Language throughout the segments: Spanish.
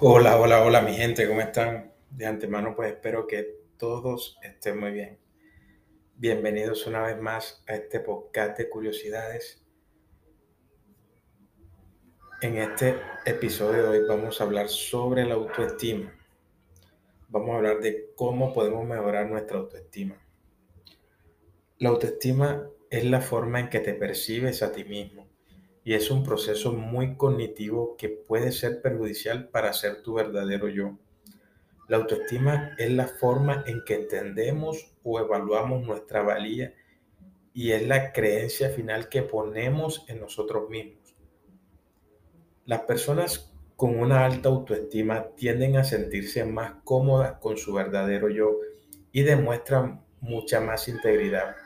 Hola, hola, hola mi gente, ¿cómo están? De antemano pues espero que todos estén muy bien. Bienvenidos una vez más a este podcast de curiosidades. En este episodio de hoy vamos a hablar sobre la autoestima. Vamos a hablar de cómo podemos mejorar nuestra autoestima. La autoestima es la forma en que te percibes a ti mismo y es un proceso muy cognitivo que puede ser perjudicial para ser tu verdadero yo. La autoestima es la forma en que entendemos o evaluamos nuestra valía y es la creencia final que ponemos en nosotros mismos. Las personas con una alta autoestima tienden a sentirse más cómodas con su verdadero yo y demuestran mucha más integridad.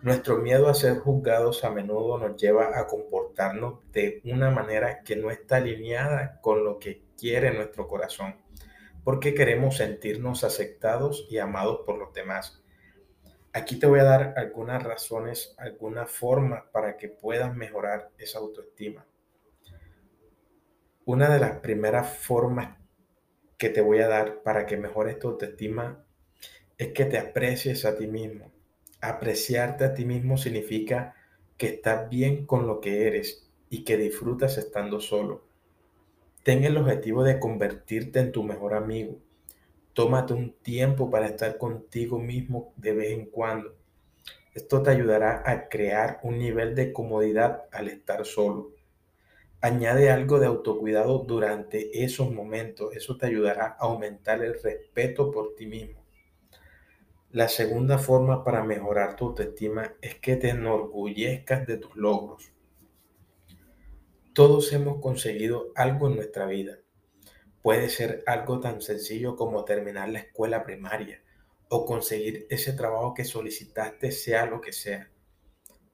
Nuestro miedo a ser juzgados a menudo nos lleva a comportarnos de una manera que no está alineada con lo que quiere nuestro corazón, porque queremos sentirnos aceptados y amados por los demás. Aquí te voy a dar algunas razones, algunas formas para que puedas mejorar esa autoestima. Una de las primeras formas que te voy a dar para que mejores tu autoestima es que te aprecies a ti mismo Apreciarte a ti mismo significa que estás bien con lo que eres y que disfrutas estando solo. Ten el objetivo de convertirte en tu mejor amigo. Tómate un tiempo para estar contigo mismo de vez en cuando. Esto te ayudará a crear un nivel de comodidad al estar solo. Añade algo de autocuidado durante esos momentos. Eso te ayudará a aumentar el respeto por ti mismo. La segunda forma para mejorar tu autoestima es que te enorgullezcas de tus logros. Todos hemos conseguido algo en nuestra vida. Puede ser algo tan sencillo como terminar la escuela primaria o conseguir ese trabajo que solicitaste, sea lo que sea.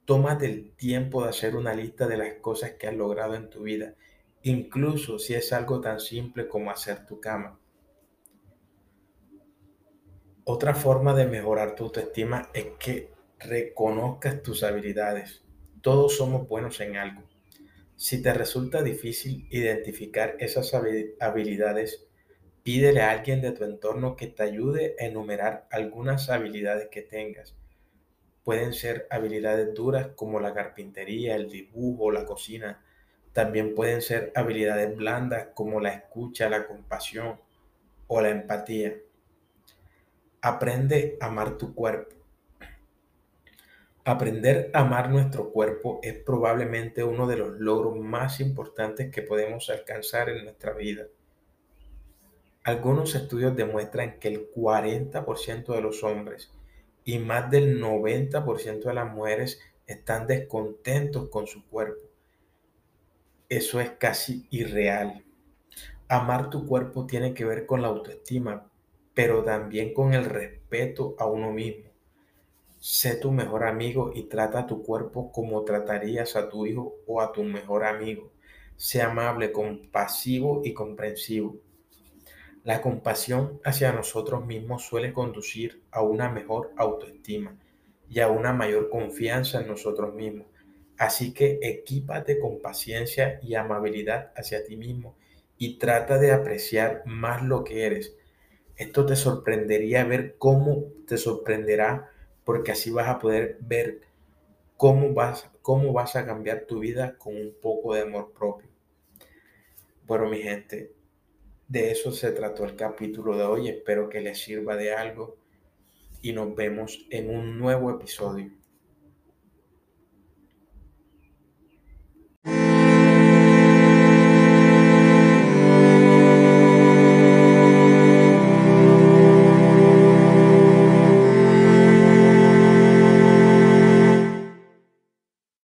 Tómate el tiempo de hacer una lista de las cosas que has logrado en tu vida, incluso si es algo tan simple como hacer tu cama. Otra forma de mejorar tu autoestima es que reconozcas tus habilidades. Todos somos buenos en algo. Si te resulta difícil identificar esas habilidades, pídele a alguien de tu entorno que te ayude a enumerar algunas habilidades que tengas. Pueden ser habilidades duras como la carpintería, el dibujo, la cocina. También pueden ser habilidades blandas como la escucha, la compasión o la empatía. Aprende a amar tu cuerpo. Aprender a amar nuestro cuerpo es probablemente uno de los logros más importantes que podemos alcanzar en nuestra vida. Algunos estudios demuestran que el 40% de los hombres y más del 90% de las mujeres están descontentos con su cuerpo. Eso es casi irreal. Amar tu cuerpo tiene que ver con la autoestima, pero también con el respeto a uno mismo. Sé tu mejor amigo y trata a tu cuerpo como tratarías a tu hijo o a tu mejor amigo. Sé amable, compasivo y comprensivo. La compasión hacia nosotros mismos suele conducir a una mejor autoestima y a una mayor confianza en nosotros mismos. Así que equípate con paciencia y amabilidad hacia ti mismo y trata de apreciar más lo que eres esto te sorprendería ver cómo te sorprenderá, porque así vas a poder ver cómo vas, cómo vas a cambiar tu vida con un poco de amor propio. Bueno, mi gente, de eso se trató el capítulo de hoy. Espero que les sirva de algo y nos vemos en un nuevo episodio.